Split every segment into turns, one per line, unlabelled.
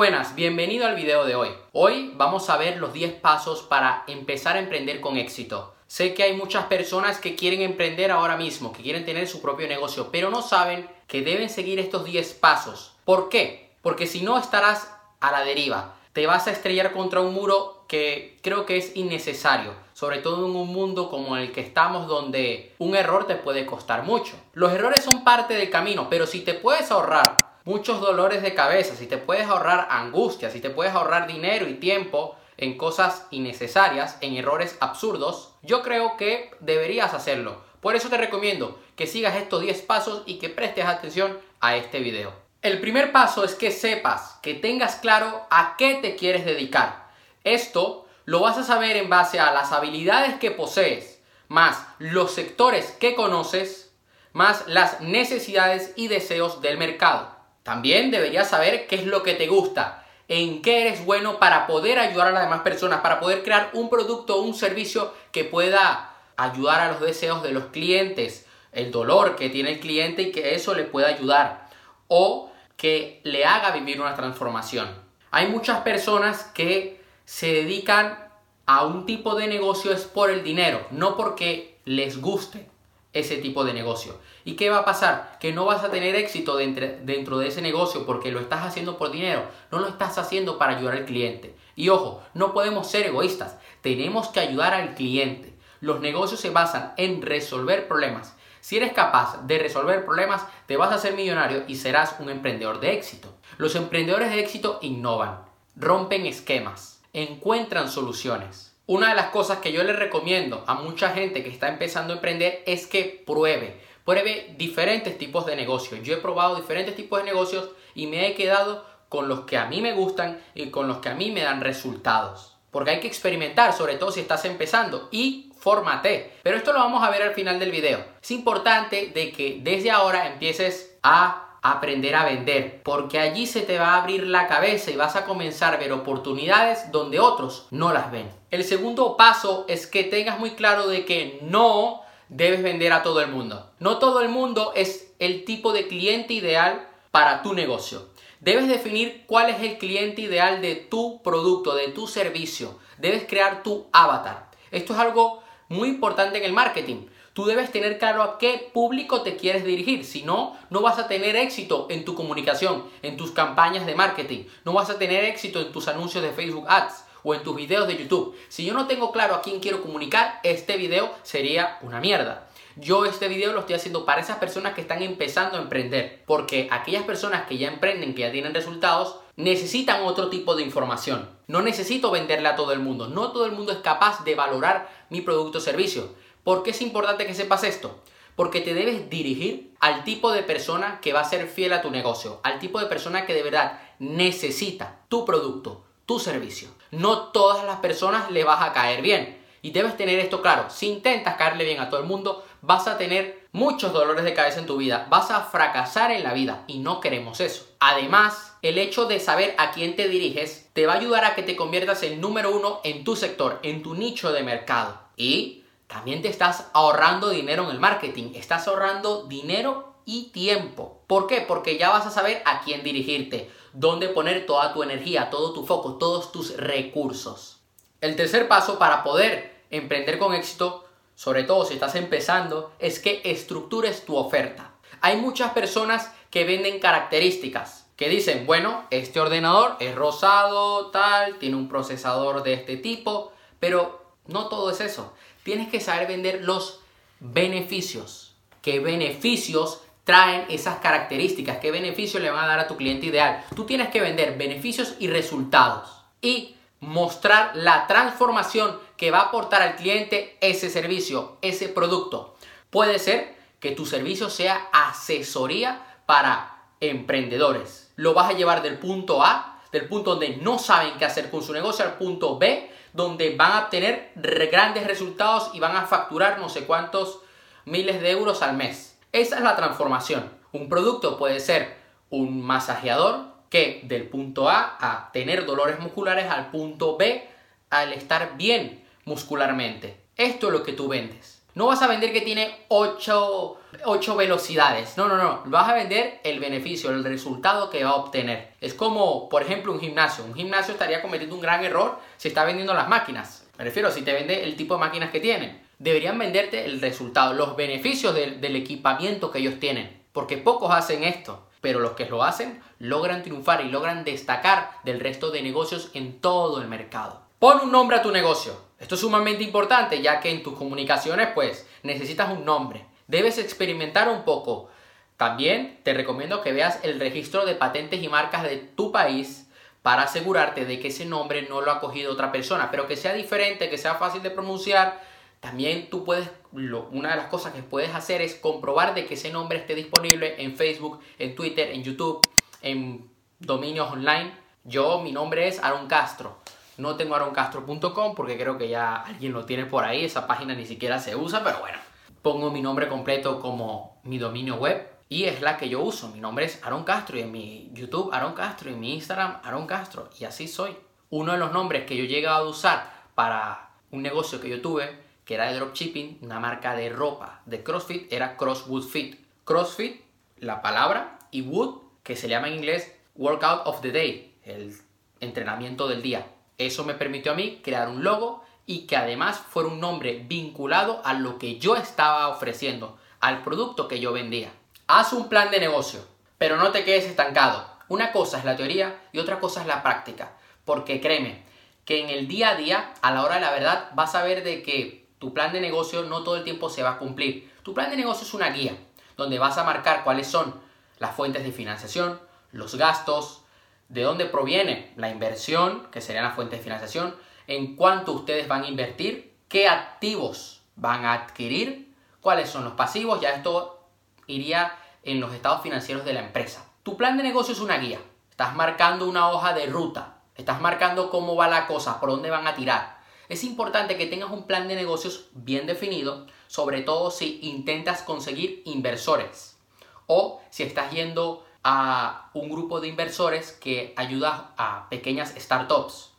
buenas, bienvenido al video de hoy. Hoy vamos a ver los 10 pasos para empezar a emprender con éxito. Sé que hay muchas personas que quieren emprender ahora mismo, que quieren tener su propio negocio, pero no saben que deben seguir estos 10 pasos. ¿Por qué? Porque si no estarás a la deriva. Te vas a estrellar contra un muro que creo que es innecesario, sobre todo en un mundo como el que estamos donde un error te puede costar mucho. Los errores son parte del camino, pero si te puedes ahorrar muchos dolores de cabeza, si te puedes ahorrar angustia, si te puedes ahorrar dinero y tiempo en cosas innecesarias, en errores absurdos, yo creo que deberías hacerlo. Por eso te recomiendo que sigas estos 10 pasos y que prestes atención a este video. El primer paso es que sepas, que tengas claro a qué te quieres dedicar. Esto lo vas a saber en base a las habilidades que posees, más los sectores que conoces, más las necesidades y deseos del mercado. También deberías saber qué es lo que te gusta, en qué eres bueno para poder ayudar a las demás personas, para poder crear un producto o un servicio que pueda ayudar a los deseos de los clientes, el dolor que tiene el cliente y que eso le pueda ayudar. O que le haga vivir una transformación. Hay muchas personas que se dedican a un tipo de negocio es por el dinero, no porque les guste ese tipo de negocio. ¿Y qué va a pasar? Que no vas a tener éxito dentro, de ese negocio porque lo estás haciendo por dinero, no lo estás haciendo para ayudar al cliente. Y ojo, no podemos ser egoístas, tenemos que ayudar al cliente. Los negocios se basan en resolver problemas. Si eres capaz de resolver problemas, te vas a hacer millonario y serás un emprendedor de éxito. Los emprendedores de éxito innovan, rompen esquemas, encuentran soluciones. Una de las cosas que yo le recomiendo a mucha gente que está empezando a emprender es que pruebe, pruebe diferentes tipos de negocios. Yo he probado diferentes tipos de negocios y me he quedado con los que a mí me gustan y con los que a mí me dan resultados. Porque hay que experimentar, sobre todo si estás empezando, y fórmate. Pero esto lo vamos a ver al final del video. Es importante de que desde ahora empieces a aprender a vender, porque allí se te va a abrir la cabeza y vas a comenzar a ver oportunidades donde otros no las ven. El segundo paso es que tengas muy claro de que no debes vender a todo el mundo. No todo el mundo es el tipo de cliente ideal para tu negocio. Debes definir cuál es el cliente ideal de tu producto, de tu servicio. Debes crear tu avatar. Esto es algo muy importante en el marketing. Tú debes tener claro a qué público te quieres dirigir. Si no, no vas a tener éxito en tu comunicación, en tus campañas de marketing. No vas a tener éxito en tus anuncios de Facebook Ads o en tus videos de YouTube. Si yo no tengo claro a quién quiero comunicar, este video sería una mierda. Yo este video lo estoy haciendo para esas personas que están empezando a emprender, porque aquellas personas que ya emprenden, que ya tienen resultados, necesitan otro tipo de información. No necesito venderle a todo el mundo, no todo el mundo es capaz de valorar mi producto o servicio. ¿Por qué es importante que sepas esto? Porque te debes dirigir al tipo de persona que va a ser fiel a tu negocio, al tipo de persona que de verdad necesita tu producto, tu servicio. No todas las personas le vas a caer bien. Y debes tener esto claro. Si intentas caerle bien a todo el mundo, vas a tener muchos dolores de cabeza en tu vida. Vas a fracasar en la vida y no queremos eso. Además, el hecho de saber a quién te diriges te va a ayudar a que te conviertas en número uno en tu sector, en tu nicho de mercado. Y también te estás ahorrando dinero en el marketing, estás ahorrando dinero y tiempo. ¿Por qué? Porque ya vas a saber a quién dirigirte, dónde poner toda tu energía, todo tu foco, todos tus recursos. El tercer paso para poder emprender con éxito, sobre todo si estás empezando, es que estructures tu oferta. Hay muchas personas que venden características, que dicen, bueno, este ordenador es rosado, tal, tiene un procesador de este tipo, pero no todo es eso tienes que saber vender los beneficios. ¿Qué beneficios traen esas características? ¿Qué beneficios le van a dar a tu cliente ideal? Tú tienes que vender beneficios y resultados. Y mostrar la transformación que va a aportar al cliente ese servicio, ese producto. Puede ser que tu servicio sea asesoría para emprendedores. Lo vas a llevar del punto A, del punto donde no saben qué hacer con su negocio, al punto B, donde van a obtener grandes resultados y van a facturar no sé cuántos miles de euros al mes. Esa es la transformación. Un producto puede ser un masajeador que del punto A a tener dolores musculares al punto B al estar bien muscularmente. Esto es lo que tú vendes. No vas a vender que tiene 8, velocidades. No, no, no. Vas a vender el beneficio, el resultado que va a obtener. Es como, por ejemplo, un gimnasio. Un gimnasio estaría cometiendo un gran error si está vendiendo las máquinas. Me refiero, si te vende el tipo de máquinas que tienen. Deberían venderte el resultado, los beneficios del, equipamiento que ellos tienen. Porque pocos hacen esto. Pero los que lo hacen logran triunfar y logran destacar del resto de negocios en todo el mercado. Pon un nombre a tu negocio. Esto es sumamente importante ya que en tus comunicaciones pues necesitas un nombre. Debes experimentar un poco. También te recomiendo que veas el registro de patentes y marcas de tu país para asegurarte de que ese nombre no lo ha cogido otra persona, pero que sea diferente, que sea fácil de pronunciar. También tú puedes, una de las cosas que puedes hacer es comprobar de que ese nombre esté disponible en Facebook, en Twitter, en YouTube, en dominios online. Yo, mi nombre es Aaron Castro. No tengo aaroncastro.com porque creo que ya alguien lo tiene por ahí. Esa página ni siquiera se usa, pero bueno. Pongo mi nombre completo como mi dominio web y es la que yo uso. Mi nombre es Aaron Castro y en mi YouTube Aaron Castro y en mi Instagram Aaron Castro. Y así soy. Uno de los nombres que yo he llegado a usar para un negocio que yo tuve, que era de dropshipping, una marca de ropa de CrossFit, era Crosswood Fit. CrossFit, la palabra, y Wood, que se llama en inglés Workout of the Day, el entrenamiento del día. Eso me permitió a mí crear un logo y que además fuera un nombre vinculado a lo que yo estaba ofreciendo, al producto que yo vendía. Haz un plan de negocio, pero no te quedes estancado. Una cosa es la teoría y otra cosa es la práctica. Porque créeme, que en el día a día, a la hora de la verdad, vas a ver de que tu plan de negocio no todo el tiempo se va a cumplir. Tu plan de negocio es una guía, donde vas a marcar cuáles son las fuentes de financiación, los gastos, de dónde proviene la inversión, que sería la fuente de financiación, en cuánto ustedes van a invertir, qué activos van a adquirir, cuáles son los pasivos, ya esto iría en los estados financieros de la empresa. Tu plan de negocio es una guía, estás marcando una hoja de ruta, estás marcando cómo va la cosa, por dónde van a tirar. Es importante que tengas un plan de negocios bien definido, sobre todo si intentas conseguir inversores o si estás yendo a un grupo de inversores que ayuda a pequeñas startups.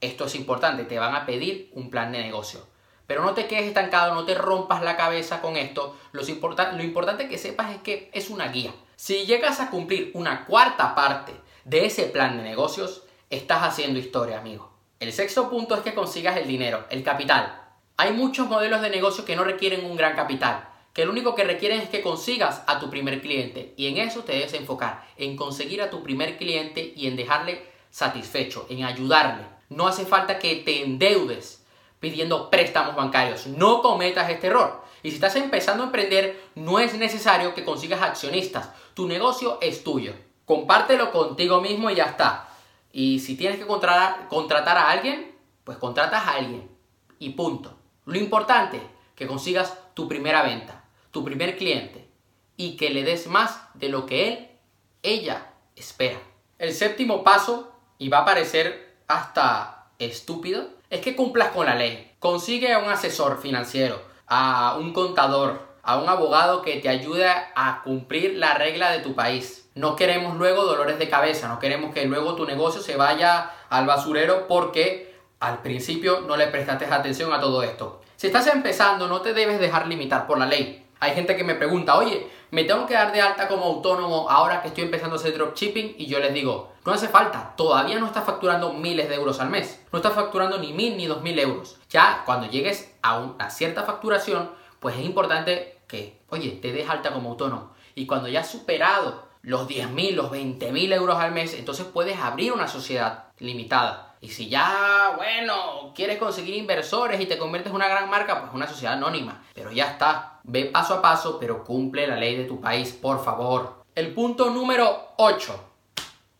Esto es importante, te van a pedir un plan de negocio. Pero no te quedes estancado, no te rompas la cabeza con esto. Lo, lo importante que sepas es que es una guía. Si llegas a cumplir una cuarta parte de ese plan de negocios, estás haciendo historia, amigo. El sexto punto es que consigas el dinero, el capital. Hay muchos modelos de negocio que no requieren un gran capital que lo único que requieren es que consigas a tu primer cliente y en eso te debes enfocar, en conseguir a tu primer cliente y en dejarle satisfecho, en ayudarle. No hace falta que te endeudes pidiendo préstamos bancarios, no cometas este error. Y si estás empezando a emprender, no es necesario que consigas accionistas, tu negocio es tuyo. Compártelo contigo mismo y ya está. Y si tienes que contratar, contratar a alguien, pues contratas a alguien. Y punto. Lo importante, que consigas tu primera venta tu primer cliente y que le des más de lo que él, ella espera. El séptimo paso, y va a parecer hasta estúpido, es que cumplas con la ley. Consigue a un asesor financiero, a un contador, a un abogado que te ayude a cumplir la regla de tu país. No queremos luego dolores de cabeza, no queremos que luego tu negocio se vaya al basurero porque al principio no le prestaste atención a todo esto. Si estás empezando, no te debes dejar limitar por la ley. Hay gente que me pregunta, oye, me tengo que dar de alta como autónomo ahora que estoy empezando a hacer dropshipping y yo les digo, no hace falta, todavía no estás facturando miles de euros al mes, no estás facturando ni mil ni dos mil euros. Ya cuando llegues a una cierta facturación, pues es importante que, oye, te des alta como autónomo. Y cuando ya has superado los 10.000, los 20.000 euros al mes, entonces puedes abrir una sociedad limitada. Y si ya, bueno, quieres conseguir inversores y te conviertes en una gran marca, pues una sociedad anónima. Pero ya está. Ve paso a paso, pero cumple la ley de tu país, por favor. El punto número 8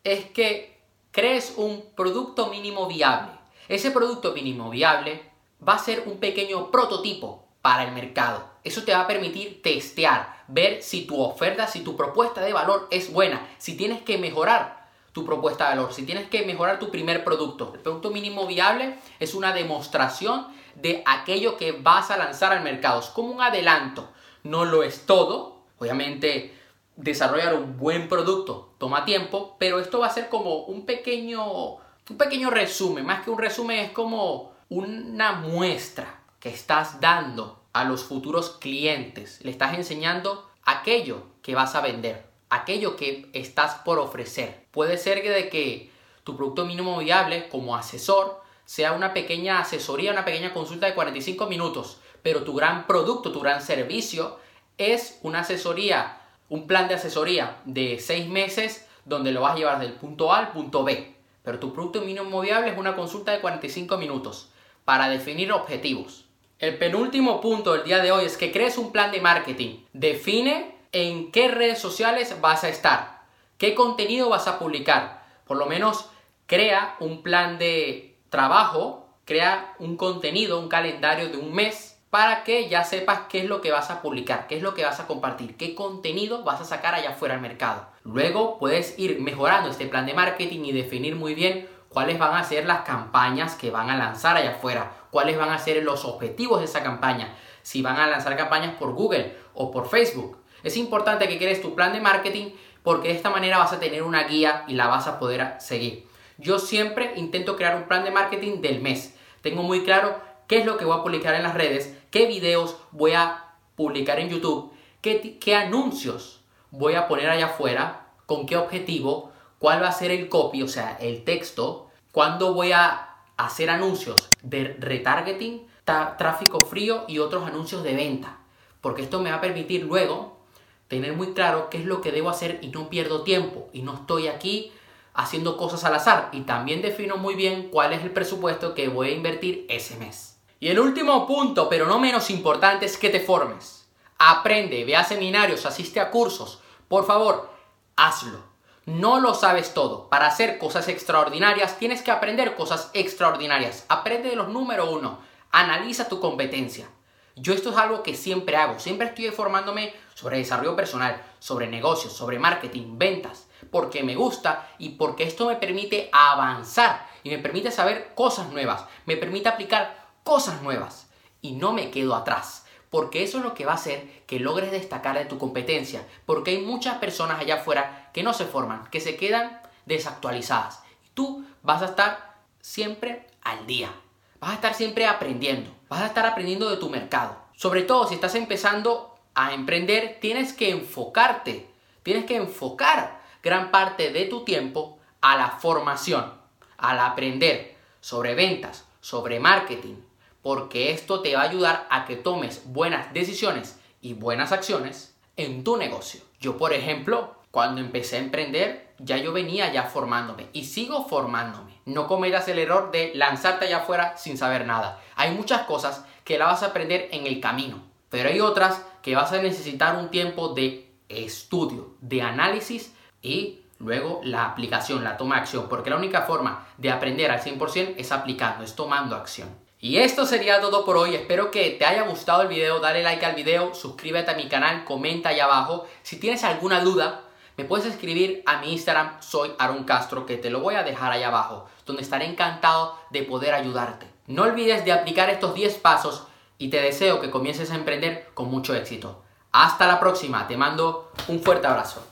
es que crees un producto mínimo viable. Ese producto mínimo viable va a ser un pequeño prototipo para el mercado. Eso te va a permitir testear, ver si tu oferta, si tu propuesta de valor es buena, si tienes que mejorar tu propuesta de valor, si tienes que mejorar tu primer producto. El producto mínimo viable es una demostración de aquello que vas a lanzar al mercado. Es como un adelanto. No lo es todo. Obviamente, desarrollar un buen producto toma tiempo, pero esto va a ser como un pequeño, un pequeño resumen. Más que un resumen, es como una muestra que estás dando a los futuros clientes. Le estás enseñando aquello que vas a vender, aquello que estás por ofrecer. Puede ser que de que tu producto mínimo viable como asesor sea una pequeña asesoría, una pequeña consulta de 45 minutos, pero tu gran producto, tu gran servicio es una asesoría, un plan de asesoría de 6 meses donde lo vas a llevar del punto A al punto B. Pero tu producto mínimo viable es una consulta de 45 minutos para definir objetivos. El penúltimo punto del día de hoy es que crees un plan de marketing. Define en qué redes sociales vas a estar, qué contenido vas a publicar. Por lo menos crea un plan de trabajo, crea un contenido, un calendario de un mes para que ya sepas qué es lo que vas a publicar, qué es lo que vas a compartir, qué contenido vas a sacar allá afuera al mercado. Luego puedes ir mejorando este plan de marketing y definir muy bien cuáles van a ser las campañas que van a lanzar allá afuera, cuáles van a ser los objetivos de esa campaña, si van a lanzar campañas por Google o por Facebook. Es importante que crees tu plan de marketing porque de esta manera vas a tener una guía y la vas a poder seguir. Yo siempre intento crear un plan de marketing del mes. Tengo muy claro qué es lo que voy a publicar en las redes, qué videos voy a publicar en YouTube, qué, qué anuncios voy a poner allá afuera, con qué objetivo, cuál va a ser el copy, o sea, el texto, cuándo voy a hacer anuncios de retargeting, tráfico frío y otros anuncios de venta. Porque esto me va a permitir luego tener muy claro qué es lo que debo hacer y no pierdo tiempo y no estoy aquí haciendo cosas al azar y también defino muy bien cuál es el presupuesto que voy a invertir ese mes. Y el último punto, pero no menos importante, es que te formes. Aprende, ve a seminarios, asiste a cursos. Por favor, hazlo. No lo sabes todo. Para hacer cosas extraordinarias tienes que aprender cosas extraordinarias. Aprende de los número uno. Analiza tu competencia. Yo esto es algo que siempre hago. Siempre estoy formándome sobre desarrollo personal, sobre negocios, sobre marketing, ventas. Porque me gusta y porque esto me permite avanzar y me permite saber cosas nuevas. Me permite aplicar cosas nuevas. Y no me quedo atrás porque eso es lo que va a hacer que logres destacar de tu competencia, porque hay muchas personas allá afuera que no se forman, que se quedan desactualizadas. Tú vas a estar siempre al día, vas a estar siempre aprendiendo, vas a estar aprendiendo de tu mercado. Sobre todo si estás empezando a emprender, tienes que enfocarte, tienes que enfocar gran parte de tu tiempo a la formación, al aprender sobre ventas, sobre marketing, porque esto te va a ayudar a que tomes buenas decisiones y buenas acciones en tu negocio. Yo, por ejemplo, cuando empecé a emprender, ya yo venía ya formándome y sigo formándome. No cometas el error de lanzarte allá afuera sin saber nada. Hay muchas cosas que la vas a aprender en el camino, pero hay otras que vas a necesitar un tiempo de estudio, de análisis y luego la aplicación, la toma de acción, porque la única forma de aprender al 100% es aplicando, es tomando acción. Y esto sería todo por hoy, espero que te haya gustado el video, dale like al video, suscríbete a mi canal, comenta ahí abajo. Si tienes alguna duda, me puedes escribir a mi Instagram, soy Aaron Castro, que te lo voy a dejar ahí abajo, donde estaré encantado de poder ayudarte. No olvides de aplicar estos 10 pasos y te deseo que comiences a emprender con mucho éxito. Hasta la próxima, te mando un fuerte abrazo.